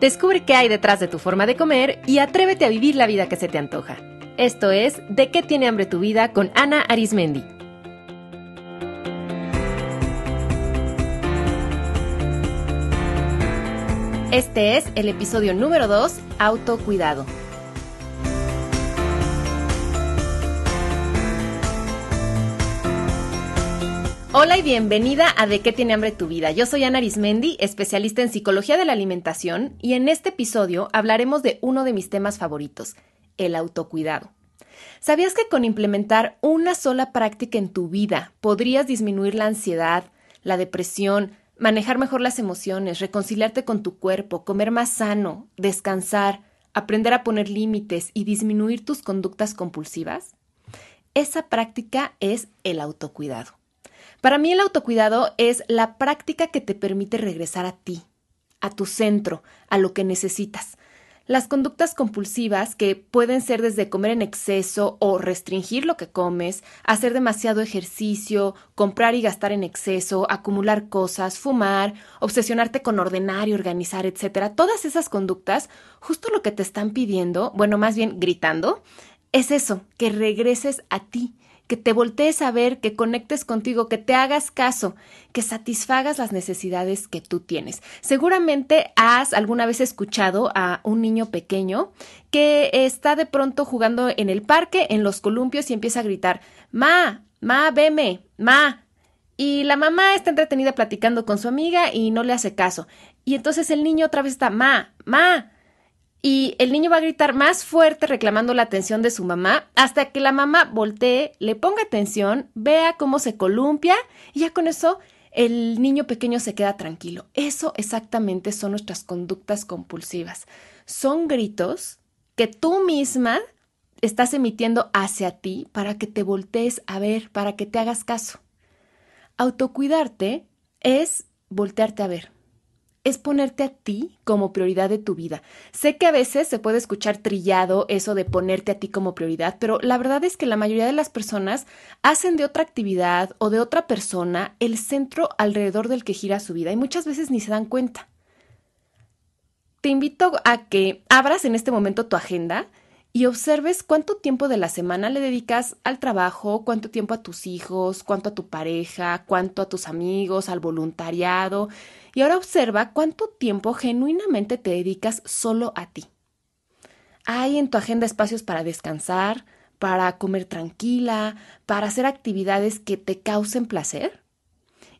Descubre qué hay detrás de tu forma de comer y atrévete a vivir la vida que se te antoja. Esto es De qué tiene hambre tu vida con Ana Arismendi. Este es el episodio número 2, Autocuidado. Hola y bienvenida a De qué tiene hambre tu vida. Yo soy Ana Arismendi, especialista en psicología de la alimentación, y en este episodio hablaremos de uno de mis temas favoritos, el autocuidado. ¿Sabías que con implementar una sola práctica en tu vida podrías disminuir la ansiedad, la depresión, manejar mejor las emociones, reconciliarte con tu cuerpo, comer más sano, descansar, aprender a poner límites y disminuir tus conductas compulsivas? Esa práctica es el autocuidado. Para mí el autocuidado es la práctica que te permite regresar a ti, a tu centro, a lo que necesitas. Las conductas compulsivas, que pueden ser desde comer en exceso o restringir lo que comes, hacer demasiado ejercicio, comprar y gastar en exceso, acumular cosas, fumar, obsesionarte con ordenar y organizar, etc. Todas esas conductas, justo lo que te están pidiendo, bueno, más bien gritando, es eso, que regreses a ti, que te voltees a ver, que conectes contigo, que te hagas caso, que satisfagas las necesidades que tú tienes. Seguramente has alguna vez escuchado a un niño pequeño que está de pronto jugando en el parque, en los columpios y empieza a gritar, Ma, Ma, veme, Ma. Y la mamá está entretenida platicando con su amiga y no le hace caso. Y entonces el niño otra vez está, Ma, Ma y el niño va a gritar más fuerte reclamando la atención de su mamá hasta que la mamá voltee, le ponga atención, vea cómo se columpia y ya con eso el niño pequeño se queda tranquilo. Eso exactamente son nuestras conductas compulsivas. Son gritos que tú misma estás emitiendo hacia ti para que te voltees a ver, para que te hagas caso. Autocuidarte es voltearte a ver es ponerte a ti como prioridad de tu vida. Sé que a veces se puede escuchar trillado eso de ponerte a ti como prioridad, pero la verdad es que la mayoría de las personas hacen de otra actividad o de otra persona el centro alrededor del que gira su vida y muchas veces ni se dan cuenta. Te invito a que abras en este momento tu agenda y observes cuánto tiempo de la semana le dedicas al trabajo, cuánto tiempo a tus hijos, cuánto a tu pareja, cuánto a tus amigos, al voluntariado. Y ahora observa cuánto tiempo genuinamente te dedicas solo a ti. ¿Hay en tu agenda espacios para descansar, para comer tranquila, para hacer actividades que te causen placer?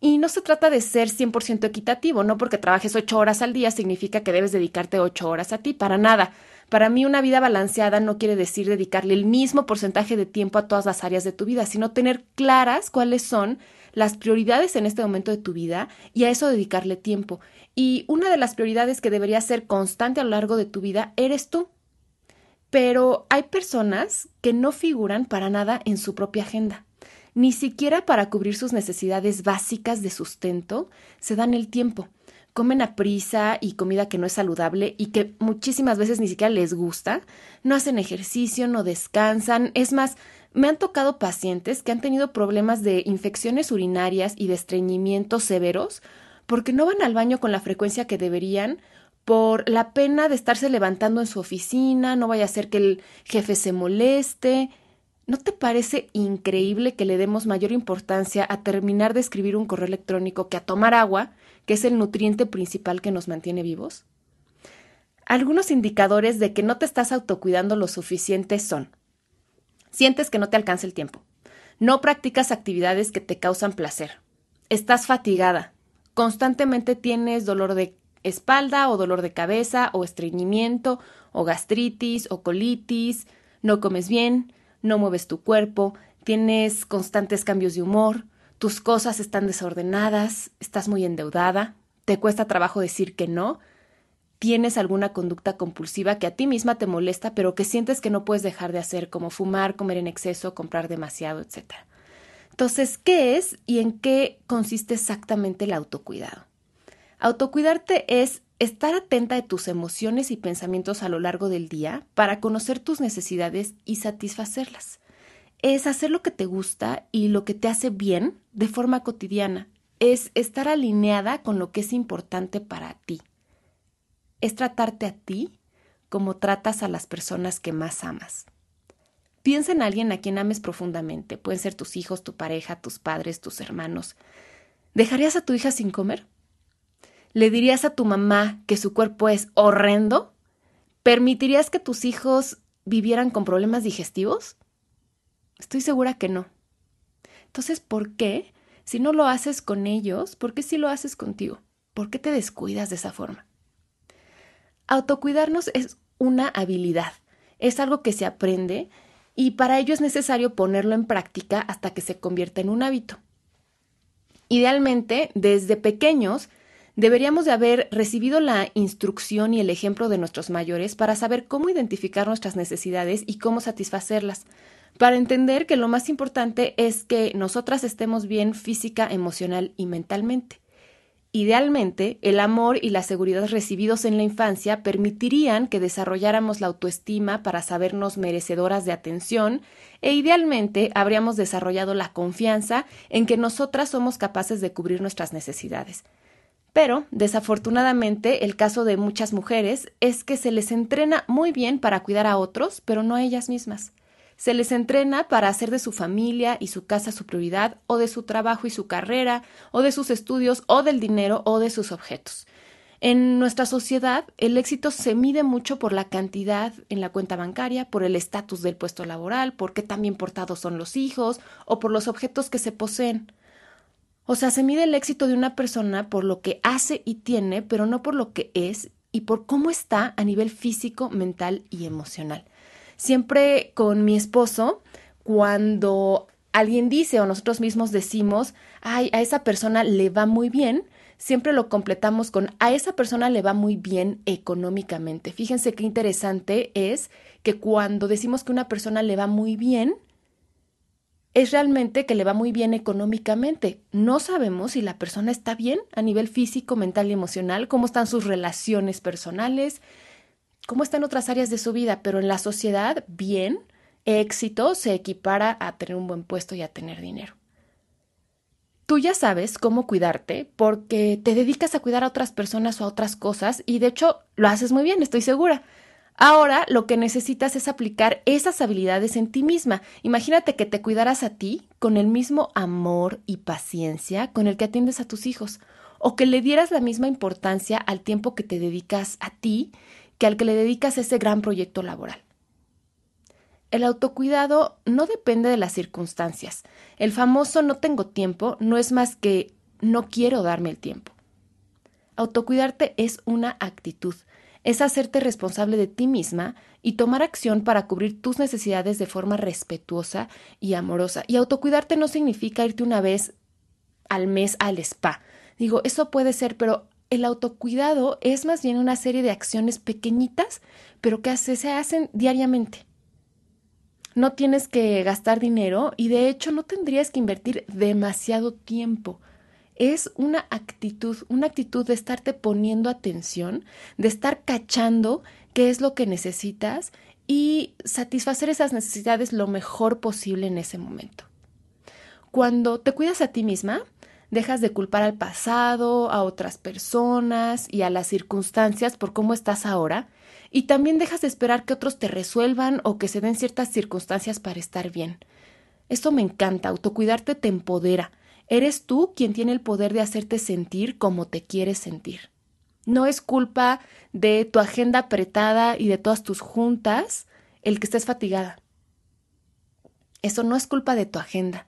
Y no se trata de ser 100% equitativo, no porque trabajes ocho horas al día significa que debes dedicarte ocho horas a ti, para nada. Para mí una vida balanceada no quiere decir dedicarle el mismo porcentaje de tiempo a todas las áreas de tu vida, sino tener claras cuáles son las prioridades en este momento de tu vida y a eso dedicarle tiempo. Y una de las prioridades que debería ser constante a lo largo de tu vida eres tú. Pero hay personas que no figuran para nada en su propia agenda. Ni siquiera para cubrir sus necesidades básicas de sustento se dan el tiempo comen a prisa y comida que no es saludable y que muchísimas veces ni siquiera les gusta, no hacen ejercicio, no descansan. Es más, me han tocado pacientes que han tenido problemas de infecciones urinarias y de estreñimientos severos porque no van al baño con la frecuencia que deberían por la pena de estarse levantando en su oficina, no vaya a ser que el jefe se moleste. ¿No te parece increíble que le demos mayor importancia a terminar de escribir un correo electrónico que a tomar agua que es el nutriente principal que nos mantiene vivos? Algunos indicadores de que no te estás autocuidando lo suficiente son sientes que no te alcanza el tiempo, no practicas actividades que te causan placer, estás fatigada, constantemente tienes dolor de espalda o dolor de cabeza o estreñimiento o gastritis o colitis, no comes bien, no mueves tu cuerpo, tienes constantes cambios de humor, tus cosas están desordenadas, estás muy endeudada, te cuesta trabajo decir que no, tienes alguna conducta compulsiva que a ti misma te molesta, pero que sientes que no puedes dejar de hacer, como fumar, comer en exceso, comprar demasiado, etc. Entonces, ¿qué es y en qué consiste exactamente el autocuidado? Autocuidarte es estar atenta de tus emociones y pensamientos a lo largo del día para conocer tus necesidades y satisfacerlas es hacer lo que te gusta y lo que te hace bien de forma cotidiana. Es estar alineada con lo que es importante para ti. es tratarte a ti como tratas a las personas que más amas. Piensa en alguien a quien ames profundamente. Pueden ser tus hijos, tu pareja, tus padres, tus hermanos. ¿Dejarías a tu hija sin comer? ¿Le dirías a tu mamá que su cuerpo es horrendo? ¿Permitirías que tus hijos vivieran con problemas digestivos? Estoy segura que no. Entonces, ¿por qué? Si no lo haces con ellos, ¿por qué si lo haces contigo? ¿Por qué te descuidas de esa forma? Autocuidarnos es una habilidad, es algo que se aprende y para ello es necesario ponerlo en práctica hasta que se convierta en un hábito. Idealmente, desde pequeños, deberíamos de haber recibido la instrucción y el ejemplo de nuestros mayores para saber cómo identificar nuestras necesidades y cómo satisfacerlas, para entender que lo más importante es que nosotras estemos bien física, emocional y mentalmente. Idealmente, el amor y la seguridad recibidos en la infancia permitirían que desarrolláramos la autoestima para sabernos merecedoras de atención e idealmente habríamos desarrollado la confianza en que nosotras somos capaces de cubrir nuestras necesidades. Pero, desafortunadamente, el caso de muchas mujeres es que se les entrena muy bien para cuidar a otros, pero no a ellas mismas. Se les entrena para hacer de su familia y su casa su prioridad, o de su trabajo y su carrera, o de sus estudios, o del dinero, o de sus objetos. En nuestra sociedad, el éxito se mide mucho por la cantidad en la cuenta bancaria, por el estatus del puesto laboral, por qué tan bien portados son los hijos, o por los objetos que se poseen. O sea, se mide el éxito de una persona por lo que hace y tiene, pero no por lo que es y por cómo está a nivel físico, mental y emocional. Siempre con mi esposo, cuando alguien dice o nosotros mismos decimos, ay, a esa persona le va muy bien, siempre lo completamos con a esa persona le va muy bien económicamente. Fíjense qué interesante es que cuando decimos que una persona le va muy bien, es realmente que le va muy bien económicamente. No sabemos si la persona está bien a nivel físico, mental y emocional, cómo están sus relaciones personales, cómo está en otras áreas de su vida, pero en la sociedad, bien, éxito se equipara a tener un buen puesto y a tener dinero. Tú ya sabes cómo cuidarte porque te dedicas a cuidar a otras personas o a otras cosas y de hecho lo haces muy bien, estoy segura. Ahora lo que necesitas es aplicar esas habilidades en ti misma. Imagínate que te cuidaras a ti con el mismo amor y paciencia con el que atiendes a tus hijos, o que le dieras la misma importancia al tiempo que te dedicas a ti que al que le dedicas ese gran proyecto laboral. El autocuidado no depende de las circunstancias. El famoso no tengo tiempo no es más que no quiero darme el tiempo. Autocuidarte es una actitud, es hacerte responsable de ti misma y tomar acción para cubrir tus necesidades de forma respetuosa y amorosa. Y autocuidarte no significa irte una vez al mes al spa. Digo, eso puede ser, pero el autocuidado es más bien una serie de acciones pequeñitas, pero que se hacen diariamente. No tienes que gastar dinero y de hecho no tendrías que invertir demasiado tiempo. Es una actitud, una actitud de estarte poniendo atención, de estar cachando qué es lo que necesitas y satisfacer esas necesidades lo mejor posible en ese momento. Cuando te cuidas a ti misma, dejas de culpar al pasado, a otras personas y a las circunstancias por cómo estás ahora, y también dejas de esperar que otros te resuelvan o que se den ciertas circunstancias para estar bien. Esto me encanta, autocuidarte te empodera. Eres tú quien tiene el poder de hacerte sentir como te quieres sentir. No es culpa de tu agenda apretada y de todas tus juntas el que estés fatigada. Eso no es culpa de tu agenda.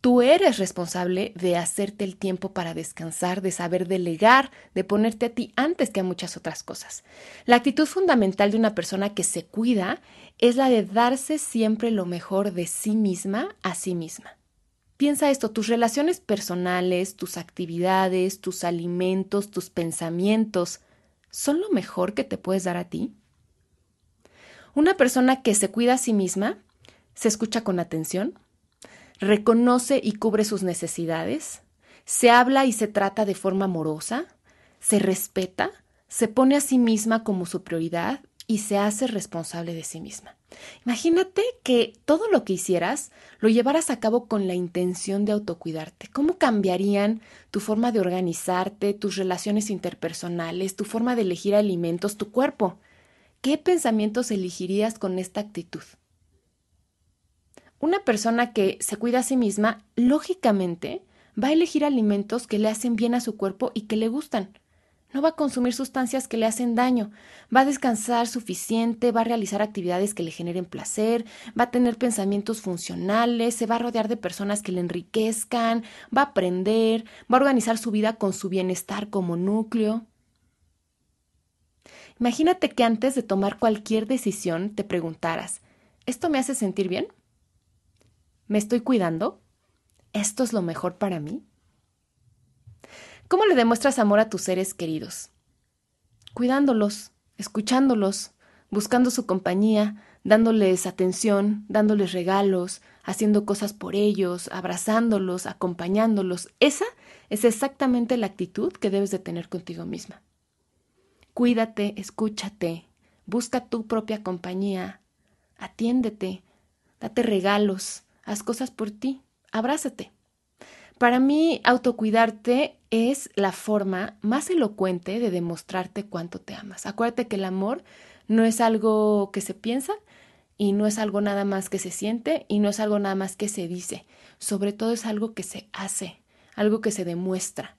Tú eres responsable de hacerte el tiempo para descansar, de saber delegar, de ponerte a ti antes que a muchas otras cosas. La actitud fundamental de una persona que se cuida es la de darse siempre lo mejor de sí misma a sí misma. Piensa esto, tus relaciones personales, tus actividades, tus alimentos, tus pensamientos, ¿son lo mejor que te puedes dar a ti? Una persona que se cuida a sí misma se escucha con atención, reconoce y cubre sus necesidades, se habla y se trata de forma amorosa, se respeta, se pone a sí misma como su prioridad y se hace responsable de sí misma. Imagínate que todo lo que hicieras lo llevaras a cabo con la intención de autocuidarte. ¿Cómo cambiarían tu forma de organizarte, tus relaciones interpersonales, tu forma de elegir alimentos, tu cuerpo? ¿Qué pensamientos elegirías con esta actitud? Una persona que se cuida a sí misma, lógicamente, va a elegir alimentos que le hacen bien a su cuerpo y que le gustan. No va a consumir sustancias que le hacen daño, va a descansar suficiente, va a realizar actividades que le generen placer, va a tener pensamientos funcionales, se va a rodear de personas que le enriquezcan, va a aprender, va a organizar su vida con su bienestar como núcleo. Imagínate que antes de tomar cualquier decisión te preguntaras, ¿esto me hace sentir bien? ¿Me estoy cuidando? ¿Esto es lo mejor para mí? ¿Cómo le demuestras amor a tus seres queridos? Cuidándolos, escuchándolos, buscando su compañía, dándoles atención, dándoles regalos, haciendo cosas por ellos, abrazándolos, acompañándolos. Esa es exactamente la actitud que debes de tener contigo misma. Cuídate, escúchate, busca tu propia compañía, atiéndete, date regalos, haz cosas por ti, abrázate. Para mí, autocuidarte es la forma más elocuente de demostrarte cuánto te amas. Acuérdate que el amor no es algo que se piensa y no es algo nada más que se siente y no es algo nada más que se dice. Sobre todo es algo que se hace, algo que se demuestra.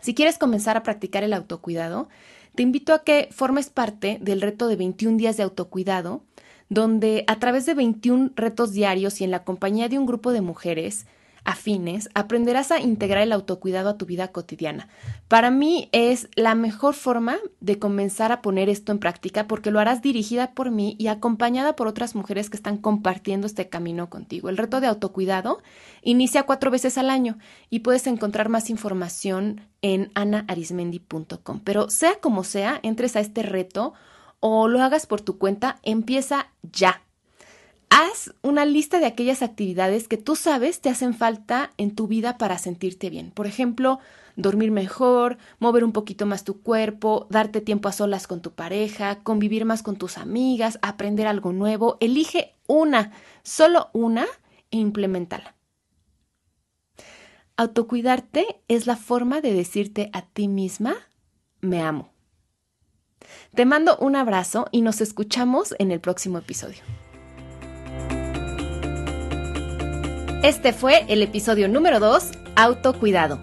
Si quieres comenzar a practicar el autocuidado, te invito a que formes parte del reto de 21 días de autocuidado, donde a través de 21 retos diarios y en la compañía de un grupo de mujeres, afines, aprenderás a integrar el autocuidado a tu vida cotidiana. Para mí es la mejor forma de comenzar a poner esto en práctica porque lo harás dirigida por mí y acompañada por otras mujeres que están compartiendo este camino contigo. El reto de autocuidado inicia cuatro veces al año y puedes encontrar más información en anaarismendi.com. Pero sea como sea, entres a este reto o lo hagas por tu cuenta, empieza ya Haz una lista de aquellas actividades que tú sabes te hacen falta en tu vida para sentirte bien. Por ejemplo, dormir mejor, mover un poquito más tu cuerpo, darte tiempo a solas con tu pareja, convivir más con tus amigas, aprender algo nuevo. Elige una, solo una e implementala. Autocuidarte es la forma de decirte a ti misma, me amo. Te mando un abrazo y nos escuchamos en el próximo episodio. Este fue el episodio número 2, Autocuidado.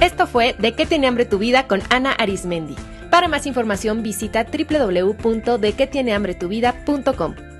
Esto fue De qué tiene hambre tu vida con Ana Arismendi. Para más información visita www.dequetienehambretuvida.com.